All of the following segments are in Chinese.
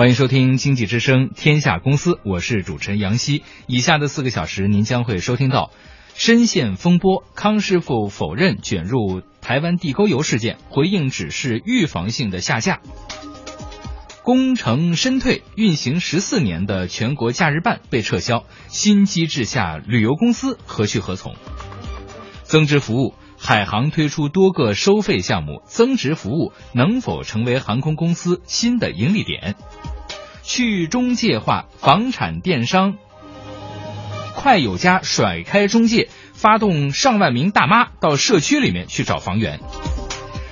欢迎收听《经济之声·天下公司》，我是主持人杨希。以下的四个小时，您将会收听到深陷风波，康师傅否认卷入台湾地沟油事件，回应只是预防性的下架；工程深退，运行十四年的全国假日办被撤销，新机制下旅游公司何去何从？增值服务。海航推出多个收费项目，增值服务能否成为航空公司新的盈利点？去中介化，房产电商快有家甩开中介，发动上万名大妈到社区里面去找房源。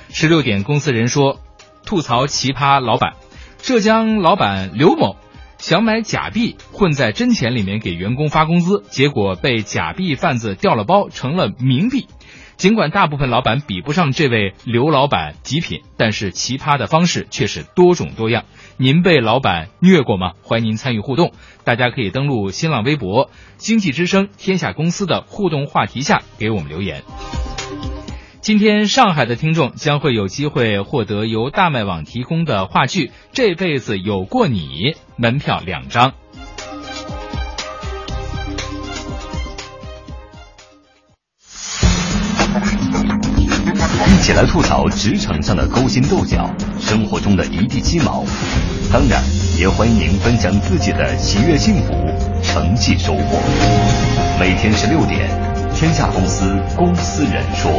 十六点，公司人说吐槽奇葩老板，浙江老板刘某想买假币混在真钱里面给员工发工资，结果被假币贩子调了包，成了冥币。尽管大部分老板比不上这位刘老板极品，但是奇葩的方式却是多种多样。您被老板虐过吗？欢迎您参与互动，大家可以登录新浪微博“经济之声天下公司”的互动话题下给我们留言。今天上海的听众将会有机会获得由大麦网提供的话剧《这辈子有过你》门票两张。一起来吐槽职场上的勾心斗角，生活中的一地鸡毛。当然，也欢迎您分享自己的喜悦、幸福、成绩、收获。每天十六点，天下公司公司人说。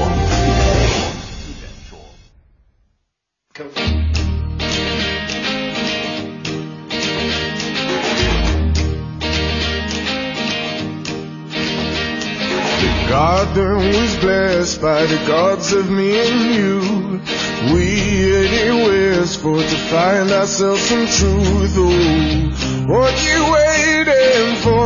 Garden was blessed by the gods of me and you. We headed westward to find ourselves some truth. Oh, what you waiting for?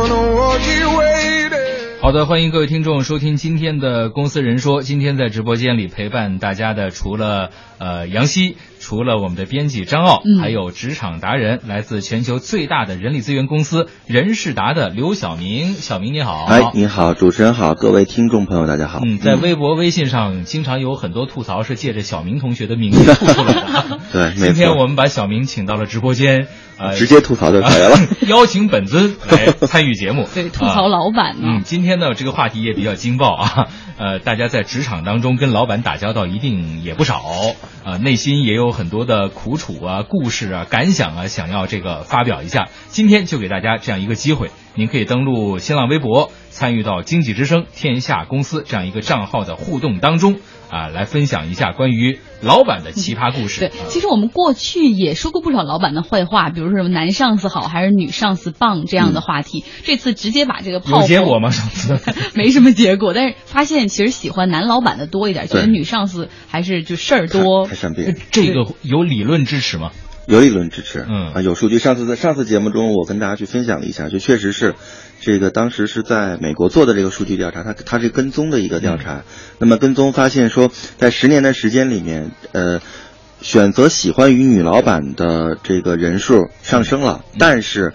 好的，欢迎各位听众收听今天的公司人说。今天在直播间里陪伴大家的，除了呃杨希。除了我们的编辑张傲，还有职场达人，来自全球最大的人力资源公司人事达的刘晓明。晓明你好，哎，你好，主持人好，各位听众朋友大家好。嗯，在微博、微信上经常有很多吐槽是借着小明同学的名义吐出来的。对，今天我们把小明请到了直播间，呃，直接吐槽就可以了。邀请本尊来参与节目，对，吐槽老板。嗯，今天呢这个话题也比较劲爆啊，呃，大家在职场当中跟老板打交道一定也不少，呃，内心也有很多的苦楚啊、故事啊、感想啊，想要这个发表一下。今天就给大家这样一个机会，您可以登录新浪微博，参与到经济之声天下公司这样一个账号的互动当中。啊，来分享一下关于老板的奇葩故事。对，其实我们过去也说过不少老板的坏话，比如说什么男上司好还是女上司棒这样的话题。这次直接把这个炮有结果吗？上次 没什么结果，但是发现其实喜欢男老板的多一点，觉得女上司还是就事儿多。太善变。这个有理论支持吗？有理论支持。嗯啊，有数据。上次在上次节目中，我跟大家去分享了一下，就确实是。这个当时是在美国做的这个数据调查，它它是跟踪的一个调查。那么跟踪发现说，在十年的时间里面，呃，选择喜欢与女老板的这个人数上升了，但是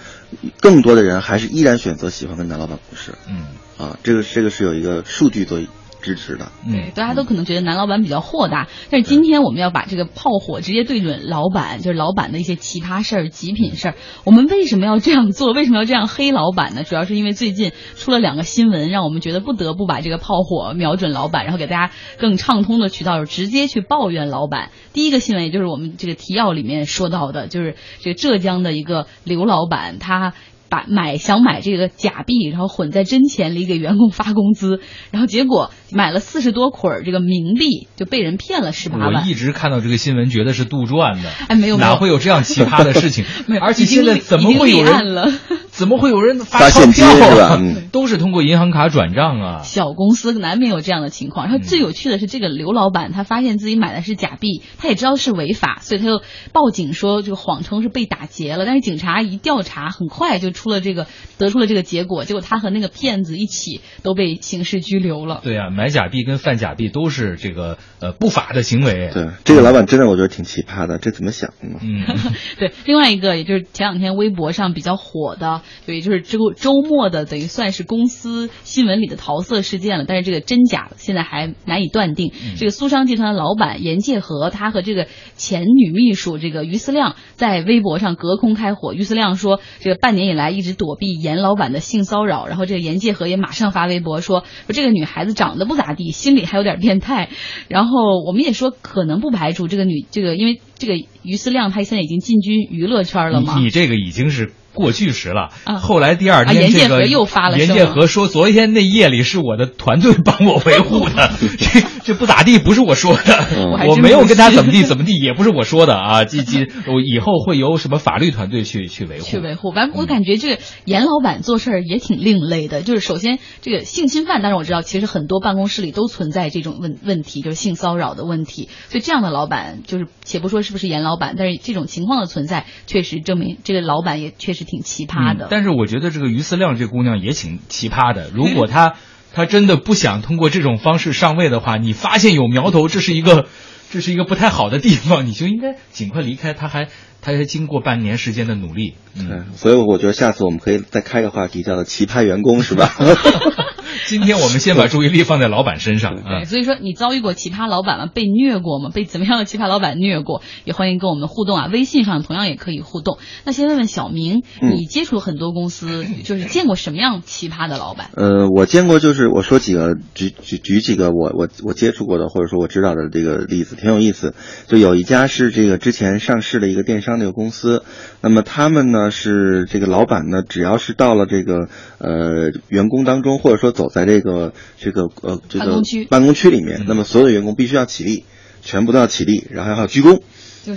更多的人还是依然选择喜欢跟男老板共事。嗯，啊，这个这个是有一个数据做。支持的，对，大家都可能觉得男老板比较豁达，但是今天我们要把这个炮火直接对准老板，就是老板的一些奇葩事儿、极品事儿。我们为什么要这样做？为什么要这样黑老板呢？主要是因为最近出了两个新闻，让我们觉得不得不把这个炮火瞄准老板，然后给大家更畅通的渠道，直接去抱怨老板。第一个新闻，也就是我们这个提要里面说到的，就是这个浙江的一个刘老板，他。把买想买这个假币，然后混在真钱里给员工发工资，然后结果买了四十多捆这个冥币，就被人骗了十八万。我一直看到这个新闻，觉得是杜撰的。哎，没有，哪会有这样奇葩的事情？没有，而且现在怎么会有人？怎么会有人发钞票啊？都是通过银行卡转账啊。小公司难免有这样的情况。然后最有趣的是，这个刘老板他发现自己买的是假币，他也知道是违法，所以他就报警说这个谎称是被打劫了。但是警察一调查，很快就出了这个得出了这个结果，结果他和那个骗子一起都被刑事拘留了。对啊，买假币跟贩假币都是这个呃不法的行为。对，这个老板真的我觉得挺奇葩的，这怎么想的？嗯，对。另外一个，也就是前两天微博上比较火的。所以就是周周末的等于算是公司新闻里的桃色事件了，但是这个真假现在还难以断定。这个苏商集团的老板严介和，他和这个前女秘书这个于思亮在微博上隔空开火。于思亮说，这个半年以来一直躲避严老板的性骚扰，然后这个严介和也马上发微博说，说这个女孩子长得不咋地，心里还有点变态。然后我们也说，可能不排除这个女这个，因为这个于思亮他现在已经进军娱乐圈了嘛。你这个已经是。过去时了，啊后来第二天这个又发了。严建和说，昨天那夜里是我的团队帮我维护的，这这不咋地，不是我说的，我没有跟他怎么地怎么地，也不是我说的啊。这这，我以后会由什么法律团队去去维护？去维护。反正我感觉这个严老板做事儿也挺另类的，就是首先这个性侵犯，但是我知道其实很多办公室里都存在这种问问题，就是性骚扰的问题。所以这样的老板，就是且不说是不是严老板，但是这种情况的存在，确实证明这个老板也确实。挺奇葩的，但是我觉得这个于思亮这姑娘也挺奇葩的。如果她她真的不想通过这种方式上位的话，你发现有苗头，这是一个这是一个不太好的地方，你就应该尽快离开。她还她还经过半年时间的努力，嗯，所以我觉得下次我们可以再开个话题，叫做奇葩员工，是吧？今天我们先把注意力放在老板身上。对，所以说你遭遇过奇葩老板吗？被虐过吗？被怎么样的奇葩老板虐过？也欢迎跟我们互动啊！微信上同样也可以互动。那先问问小明，你接触很多公司，就是见过什么样奇葩的老板？呃，我见过，就是我说几个，举举举几个我我我接触过的，或者说我知道的这个例子，挺有意思。就有一家是这个之前上市的一个电商的一个公司，那么他们呢是这个老板呢，只要是到了这个呃员工当中，或者说。走在这个这个呃这个办公区里面，那么所有的员工必须要起立，全部都要起立，然后还要鞠躬。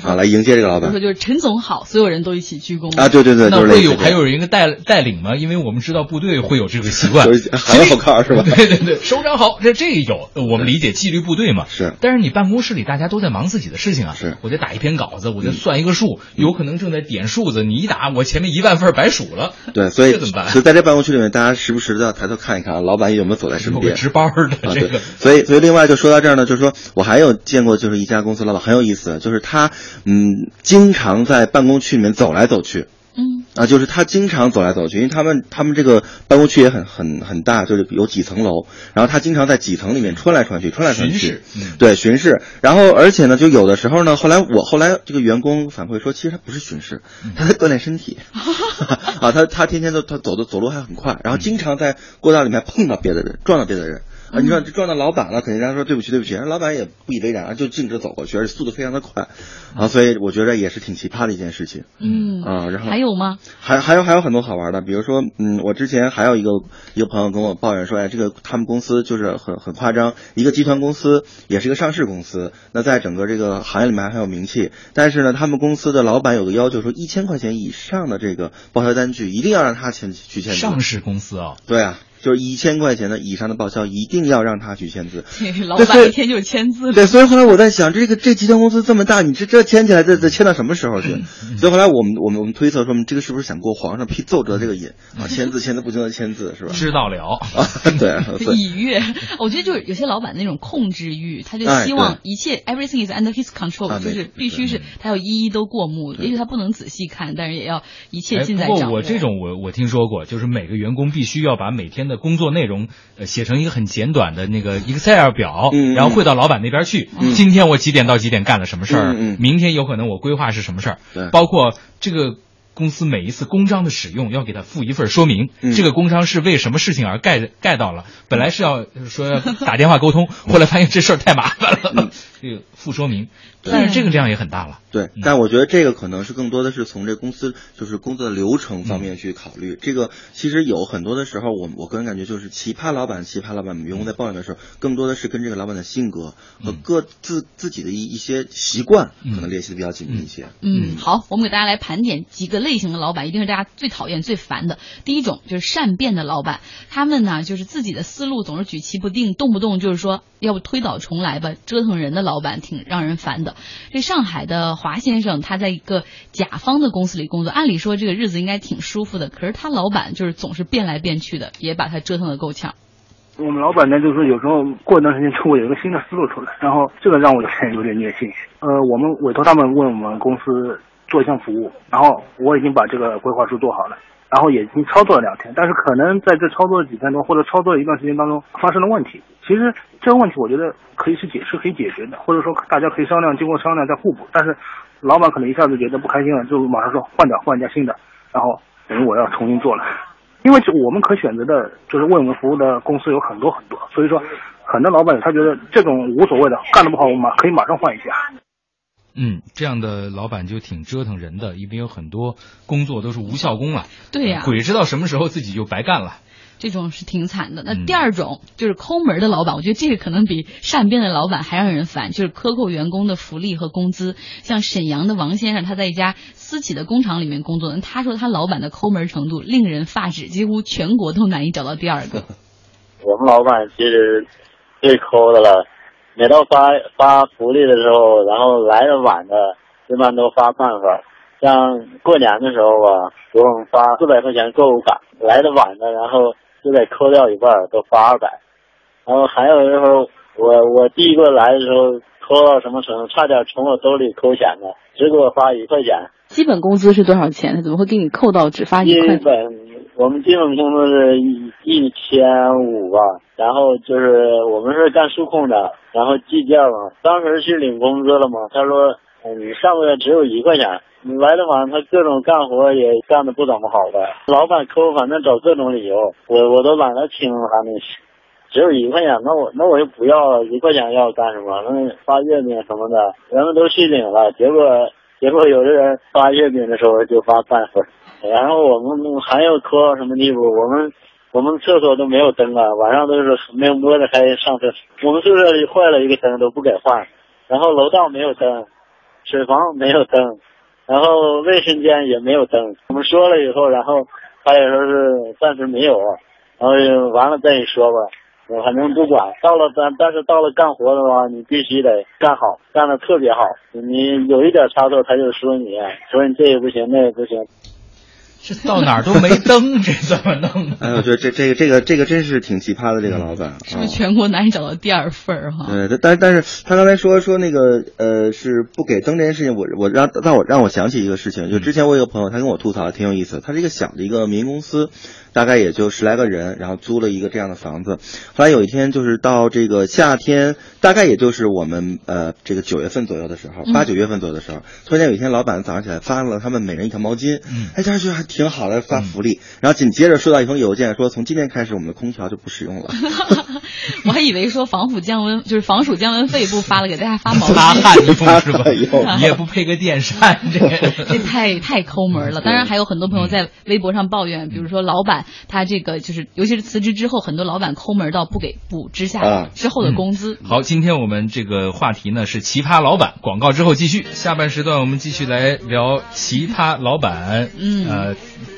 啊，来迎接这个老板。说就是陈总好，所有人都一起鞠躬啊！对对对，那会有还有人一个带带领吗？因为我们知道部队会有这个习惯，喊口号是吧？对对对，首长好，这这有我们理解纪律部队嘛？是。但是你办公室里大家都在忙自己的事情啊，是。我得打一篇稿子，我得算一个数，有可能正在点数字，你一打，我前面一万份白数了。对，所以怎么办？所以在这办公室里面，大家时不时的抬头看一看啊，老板有没有走在身边？值班的这个。所以所以另外就说到这儿呢，就是说我还有见过，就是一家公司老板很有意思，就是他嗯。经常在办公区里面走来走去，嗯，啊，就是他经常走来走去，因为他们他们这个办公区也很很很大，就是有几层楼，然后他经常在几层里面穿来穿去，穿来穿去，对，巡视。然后而且呢，就有的时候呢，后来我后来这个员工反馈说，其实他不是巡视，他在锻炼身体，啊，他他天天都他走的走路还很快，然后经常在过道里面碰到别的人，撞到别的人。啊，你说撞到老板了，肯定人家说对不起，对不起，人老板也不以为然，就径直走过去，而且速度非常的快，啊，所以我觉得也是挺奇葩的一件事情。嗯，啊，然后还有吗？还还有还有很多好玩的，比如说，嗯，我之前还有一个一个朋友跟我抱怨说，哎，这个他们公司就是很很夸张，一个集团公司，也是一个上市公司，那在整个这个行业里面还很有名气，但是呢，他们公司的老板有个要求，说一千块钱以上的这个报销单据一定要让他签去签字。上市公司啊？对啊。就是一千块钱的以上的报销，一定要让他去签字。老板一天就签字。对，所以后来我在想，这个这集团公司这么大，你这这签起来，这这签到什么时候去？所以后来我们我们我们推测说，这个是不是想过皇上批奏折这个瘾啊？签字签字不停的签字是吧？知道了啊，对。已阅，我觉得就是有些老板那种控制欲，他就希望一切 everything is under his control，就是必须是他要一一都过目。也许他不能仔细看，但是也要一切尽在掌握。不过我这种我我听说过，就是每个员工必须要把每天的。工作内容呃写成一个很简短的那个 Excel 表，然后汇到老板那边去。今天我几点到几点干了什么事儿？明天有可能我规划是什么事儿？包括这个公司每一次公章的使用要给他附一份说明。这个公章是为什么事情而盖盖到了？本来是要说要打电话沟通，后来发现这事儿太麻烦了，这个附说明。但是这个量也很大了。对，但我觉得这个可能是更多的是从这公司就是工作的流程方面去考虑。这个其实有很多的时候，我我个人感觉就是奇葩老板，奇葩老板员工在抱怨的时候，更多的是跟这个老板的性格和各自自己的一一些习惯可能联系的比较紧密一些。嗯，好，我们给大家来盘点几个类型的老板，一定是大家最讨厌、最烦的。第一种就是善变的老板，他们呢就是自己的思路总是举棋不定，动不动就是说要不推倒重来吧，折腾人的老老板挺让人烦的。这上海的。华先生他在一个甲方的公司里工作，按理说这个日子应该挺舒服的，可是他老板就是总是变来变去的，也把他折腾的够呛。我们老板呢，就是有时候过一段时间就会有一个新的思路出来，然后这个让我有点有点虐心。呃，我们委托他们问我们公司做一项服务，然后我已经把这个规划书做好了，然后也已经操作了两天，但是可能在这操作的几天中或者操作一段时间当中发生了问题。其实这个问题我觉得可以是解是可以解决的，或者说大家可以商量，经过商量再互补。但是老板可能一下子觉得不开心了，就马上说换掉换一家新的，然后等于我要重新做了。因为我们可选择的就是为我们服务的公司有很多很多，所以说很多老板他觉得这种无所谓的，干得不好我们可以马上换一家。嗯，这样的老板就挺折腾人的，因为有很多工作都是无效工了。对呀，鬼知道什么时候自己就白干了。这种是挺惨的。那第二种就是抠门的老板，我觉得这个可能比善变的老板还让人烦，就是克扣员工的福利和工资。像沈阳的王先生，他在一家私企的工厂里面工作，他说他老板的抠门程度令人发指，几乎全国都难以找到第二个。我们老板其实最抠的了，每到发发福利的时候，然后来的晚的一般都发半份。像过年的时候吧，给我们发四百块钱购物卡，来的晚的，然后。就得扣掉一半，都发二百，然后还有时候我我第一个来的时候扣到什么程度，差点从我兜里抠钱呢，只给我发一块钱。基本工资是多少钱？他怎么会给你扣到只发一块？基本我们基本工资是一一千五吧，然后就是我们是干数控的，然后计件嘛，当时去领工资了嘛，他说，你上个月只有一块钱。你来的晚，他各种干活也干的不怎么好的，老板抠，反正找各种理由，我我都懒得听他们，只有一块钱，那我那我就不要了，一块钱要干什么？那发月饼什么的，人们都去领了，结果结果有的人发月饼的时候就发半份，然后我们还要抠到什么地步？我们我们厕所都没有灯啊，晚上都是没有摸着开上厕所，我们宿舍里坏了一个灯都不给换，然后楼道没有灯，水房没有灯。然后卫生间也没有灯，我们说了以后，然后他也说是暂时没有，然后完了再说吧，我反正不管。到了但但是到了干活的话，你必须得干好，干的特别好。你有一点差错，他就说你，说你这也不行，那也不行。这到哪儿都没灯，这怎么弄？哎，我觉得这这个这个这个真是挺奇葩的，这个老板是不是全国难以找到第二份儿哈？对，但但是他刚才说说那个呃是不给灯这件事情，我我让让我让我想起一个事情，就之前我有个朋友，他跟我吐槽挺有意思，他是一个小的一个民营公司。大概也就十来个人，然后租了一个这样的房子。后来有一天，就是到这个夏天，大概也就是我们呃这个九月份左右的时候，八九月份左右的时候，突然间有一天，老板早上起来发了他们每人一条毛巾，哎，家觉得还挺好的，发福利。然后紧接着收到一封邮件，说从今天开始我们的空调就不使用了。我还以为说防腐降温，就是防暑降温费不发了，给大家发毛巾。发汗衣服是吧？你也不配个电扇，这 这太太抠门了。当然还有很多朋友在微博上抱怨，比如说老板。他这个就是，尤其是辞职之后，很多老板抠门到不给补之下之后的工资。好，今天我们这个话题呢是奇葩老板。广告之后继续，下半时段我们继续来聊奇葩老板。嗯，呃，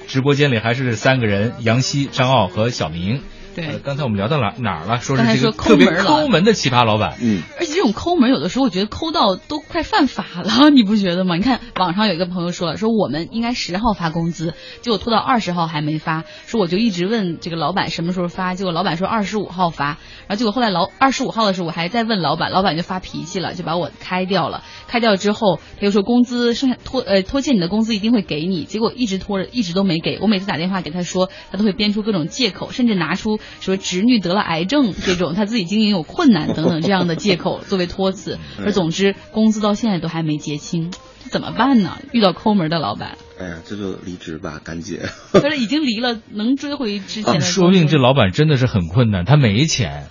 直播间里还是三个人：杨希、张傲和小明。对，刚才我们聊到哪哪儿了？说是这个特别抠门的奇葩老板。嗯，而且这种抠门，有的时候我觉得抠到都快犯法了，你不觉得吗？你看网上有一个朋友说了，说我们应该十号发工资，结果拖到二十号还没发，说我就一直问这个老板什么时候发，结果老板说二十五号发，然后结果后来老二十五号的时候我还在问老板，老板就发脾气了，就把我开掉了。开掉之后他又说工资剩下拖呃拖欠你的工资一定会给你，结果一直拖着一直都没给我，每次打电话给他说，他都会编出各种借口，甚至拿出说侄女。得了癌症这种，他自己经营有困难等等这样的借口 作为托辞，而总之工资到现在都还没结清，怎么办呢？遇到抠门的老板，哎呀，这就离职吧，赶紧。可是已经离了，能追回之前的？说明这老板真的是很困难，他没钱。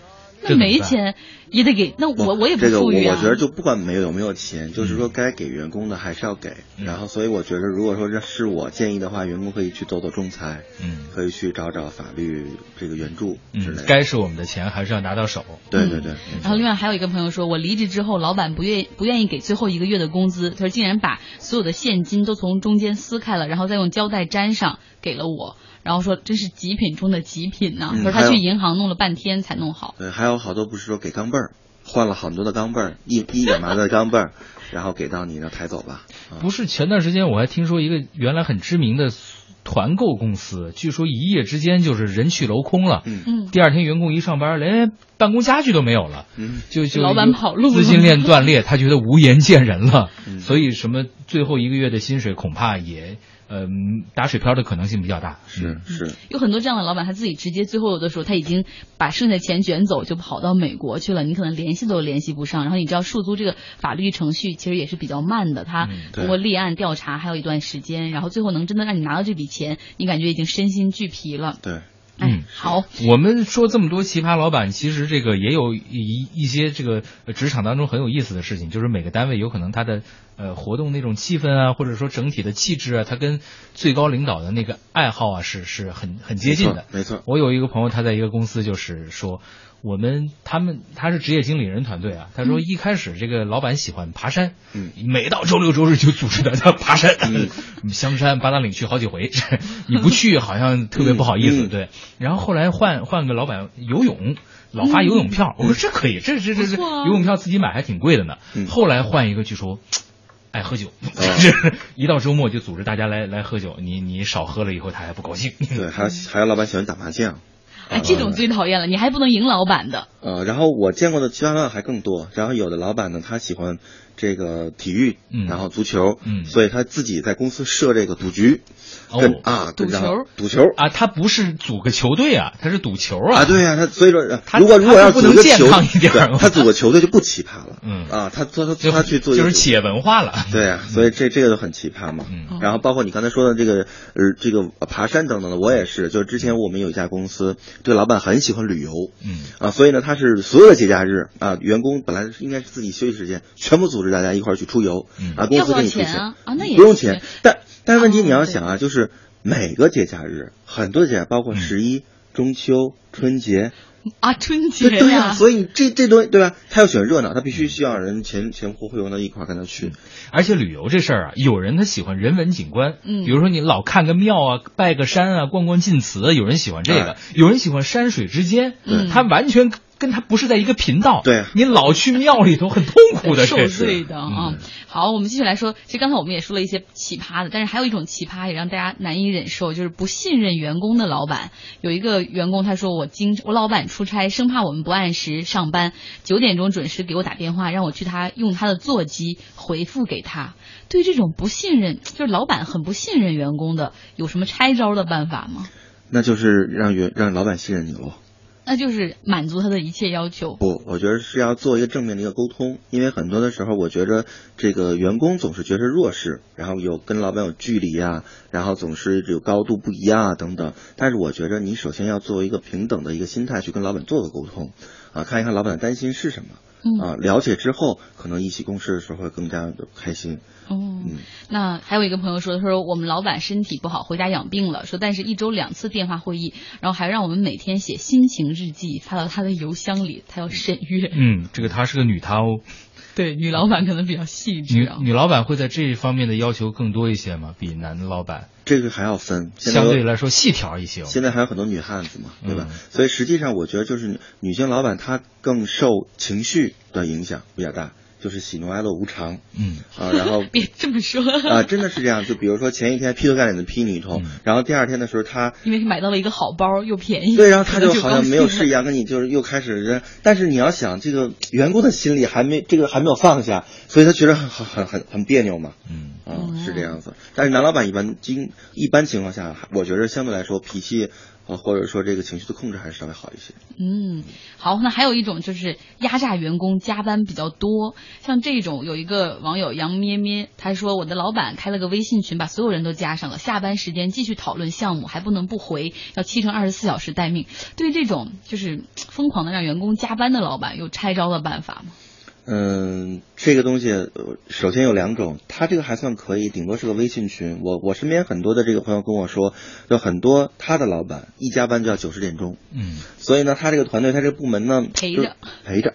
没钱也得给，那我我也不富裕啊。我觉得就不管没有有没有钱，就是说该给员工的还是要给。然后，所以我觉得，如果说这是我建议的话，员工可以去走走仲裁，嗯，可以去找找法律这个援助之类的。该是我们的钱还是要拿到手。对对对。然后另外还有一个朋友说，我离职之后，老板不愿不愿意给最后一个月的工资，他说竟然把所有的现金都从中间撕开了，然后再用胶带粘上给了我。然后说这是极品中的极品呢，说他去银行弄了半天才弄好。对，还有好多不是说给钢镚儿，换了很多的钢镚儿，一一两麻的钢镚儿，然后给到你，然后抬走吧。不是，前段时间我还听说一个原来很知名的团购公司，据说一夜之间就是人去楼空了。嗯嗯，第二天员工一上班，连办公家具都没有了。嗯，就就老板跑路，资金链断裂，他觉得无颜见人了。嗯所以什么最后一个月的薪水恐怕也。嗯，打水漂的可能性比较大，是是，有很多这样的老板，他自己直接最后有的时候他已经把剩下的钱卷走，就跑到美国去了，你可能联系都联系不上。然后你知道数租这个法律程序其实也是比较慢的，他通过立案调查还有一段时间，然后最后能真的让你拿到这笔钱，你感觉已经身心俱疲了。对。嗯，好。我们说这么多奇葩老板，其实这个也有一一些这个职场当中很有意思的事情，就是每个单位有可能他的呃活动那种气氛啊，或者说整体的气质啊，他跟最高领导的那个爱好啊是是很很接近的。没错。我有一个朋友，他在一个公司就是说。我们他们他是职业经理人团队啊，他说一开始这个老板喜欢爬山，嗯，每到周六周日就组织大家爬山，嗯 香山八达岭去好几回，你不去好像特别不好意思，对。然后后来换换个老板游泳，老发游泳票，我说这可以，这这这这游泳票自己买还挺贵的呢。后来换一个据说爱喝酒，一到周末就组织大家来来喝酒，你你少喝了以后他还不高兴。对，还有还有老板喜欢打麻将。哎，这种最讨厌了，你还不能赢老板的。呃，然后我见过的奇葩还更多，然后有的老板呢，他喜欢这个体育，然后足球，嗯，所以他自己在公司设这个赌局。哦啊，赌球，赌球啊，他不是组个球队啊，他是赌球啊。啊，对呀，他所以说，他如果如果要不能健康一点，他组个球队就不奇葩了。嗯啊，他他他他去做就是企业文化了。对呀，所以这这个就很奇葩嘛。嗯，然后包括你刚才说的这个呃这个爬山等等的，我也是，就是之前我们有一家公司，对老板很喜欢旅游。嗯啊，所以呢，他是所有的节假日啊，员工本来应该是自己休息时间，全部组织大家一块儿去出游。嗯。啊，公司给你出钱。啊？啊，那也不用钱，但但是问题你要想啊，就是。每个节假日，很多节，包括十一、中秋、春节。啊，春节对呀，所以这这东西对吧？他要喜欢热闹，他必须需要人前前呼后拥的一块跟他去。而且旅游这事儿啊，有人他喜欢人文景观，嗯，比如说你老看个庙啊，拜个山啊，逛逛晋祠，有人喜欢这个，有人喜欢山水之间，嗯，他完全。跟他不是在一个频道，对你老去庙里头很痛苦的，受罪的啊。好，我们继续来说，其实刚才我们也说了一些奇葩的，但是还有一种奇葩也让大家难以忍受，就是不信任员工的老板。有一个员工他说，我经我老板出差，生怕我们不按时上班，九点钟准时给我打电话，让我去他用他的座机回复给他。对这种不信任，就是老板很不信任员工的，有什么拆招的办法吗？那就是让员让老板信任你喽。那就是满足他的一切要求。不，我觉得是要做一个正面的一个沟通，因为很多的时候，我觉着这个员工总是觉得弱势，然后有跟老板有距离啊，然后总是有高度不一样啊等等。但是我觉着你首先要作为一个平等的一个心态去跟老板做个沟通，啊，看一看老板的担心是什么。啊，了解之后，可能一起共事的时候会更加的开心。哦，那还有一个朋友说，他说我们老板身体不好，回家养病了，说但是一周两次电话会议，然后还让我们每天写心情日记发到他的邮箱里，他要审阅。嗯，这个她是个女她哦。对，女老板可能比较细致。女女老板会在这一方面的要求更多一些吗？比男的老板？这个还要分，相对来说细条一些。现在还有很多女汉子嘛，对吧？所以实际上我觉得就是女性老板她更受情绪的影响比较大。就是喜怒哀乐无常，嗯啊，然后 别这么说啊，真的是这样。就比如说前一天劈头盖脸的劈你一通，然后第二天的时候他因为买到了一个好包又便宜，对，然后他就好像没有事一样，跟你就是又开始。但是你要想这个员工的心里还没这个还没有放下，所以他觉得很很很很别扭嘛，嗯啊是这样子。但是男老板一般经一般情况下，我觉得相对来说脾气。啊，或者说这个情绪的控制还是稍微好一些。嗯，好，那还有一种就是压榨员工加班比较多，像这种有一个网友杨咩咩，他说我的老板开了个微信群，把所有人都加上了，下班时间继续讨论项目，还不能不回，要七乘二十四小时待命。对于这种就是疯狂的让员工加班的老板，有拆招的办法吗？嗯，这个东西首先有两种，他这个还算可以，顶多是个微信群。我我身边很多的这个朋友跟我说，有很多他的老板一加班就要九十点钟，嗯，所以呢，他这个团队他这个部门呢陪着。陪着，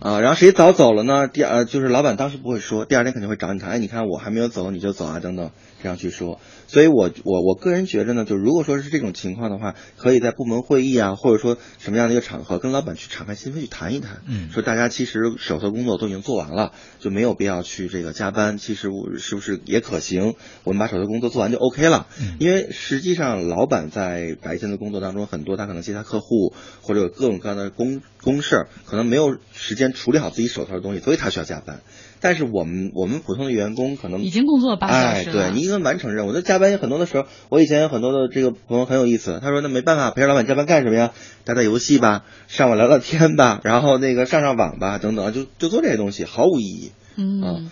啊，然后谁早走了呢？第二就是老板当时不会说，第二天肯定会找你谈，哎，你看我还没有走你就走啊，等等这样去说。所以我我我个人觉着呢，就如果说是这种情况的话，可以在部门会议啊，或者说什么样的一个场合，跟老板去敞开心扉去谈一谈，嗯，说大家其实手头工作都已经做完了，就没有必要去这个加班，其实我是不是也可行？我们把手头工作做完就 OK 了，嗯，因为实际上老板在白天的工作当中，很多他可能接他客户或者有各种各样的公公事，可能没有时间处理好自己手头的东西，所以他需要加班。但是我们我们普通的员工可能已经工作了八小时了，哎，对你一个完成任务，那加班有很多的时候，我以前有很多的这个朋友很有意思，他说那没办法，陪着老板加班干什么呀？打打游戏吧，上网聊聊天吧，然后那个上上网吧，等等，就就做这些东西，毫无意义。嗯。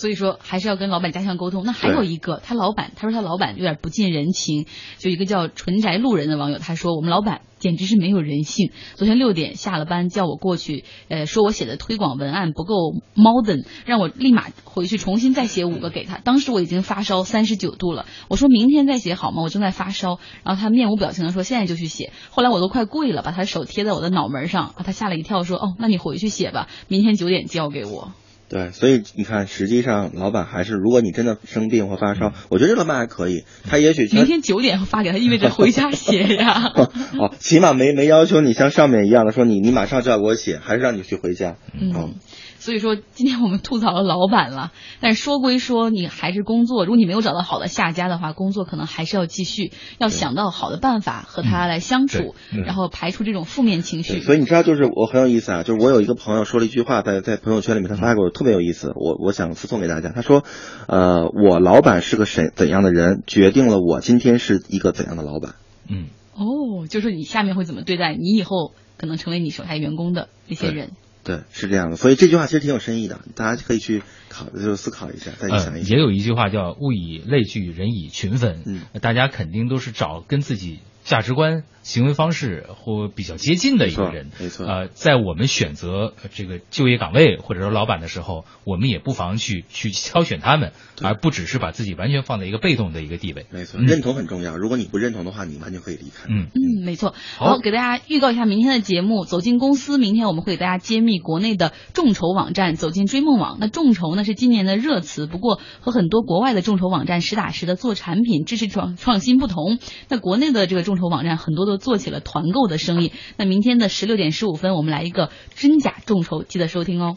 所以说还是要跟老板加强沟通。那还有一个，他老板他说他老板有点不近人情，就一个叫纯宅路人的网友他说我们老板简直是没有人性。昨天六点下了班叫我过去，呃，说我写的推广文案不够 modern，让我立马回去重新再写五个给他。当时我已经发烧三十九度了，我说明天再写好吗？我正在发烧。然后他面无表情的说现在就去写。后来我都快跪了，把他手贴在我的脑门上，把他吓了一跳说哦，那你回去写吧，明天九点交给我。对，所以你看，实际上老板还是，如果你真的生病或发烧，我觉得这老板还可以，他也许明天九点发给他，意味着回家写呀。哦，起码没没要求你像上面一样的说你你马上就要给我写，还是让你去回家。嗯。所以说，今天我们吐槽了老板了，但是说归说，你还是工作。如果你没有找到好的下家的话，工作可能还是要继续，要想到好的办法和他来相处，然后排除这种负面情绪。所以你知道，就是我很有意思啊，就是我有一个朋友说了一句话，在在朋友圈里面他发给我，特别有意思，我我想附送给大家。他说，呃，我老板是个怎怎样的人，决定了我今天是一个怎样的老板。嗯，哦，就是你下面会怎么对待你以后可能成为你手下员工的那些人。对，是这样的，所以这句话其实挺有深意的，大家可以去考，就思考一下，再想一想。也有一句话叫“物以类聚，人以群分”，嗯，大家肯定都是找跟自己价值观。行为方式或比较接近的一个人，没错。呃，在我们选择这个就业岗位或者说老板的时候，我们也不妨去去挑选他们，而不只是把自己完全放在一个被动的一个地位。没错，认同很重要。如果你不认同的话，你完全可以离开。嗯嗯，没错。好，给大家预告一下明天的节目，走进公司。明天我们会给大家揭秘国内的众筹网站，走进追梦网。那众筹呢是今年的热词，不过和很多国外的众筹网站实打实的做产品、支持创创新不同。那国内的这个网站很多都做起了团购。的生意。那明天的十六点十五分，我们来一个真假众筹，记得收听哦。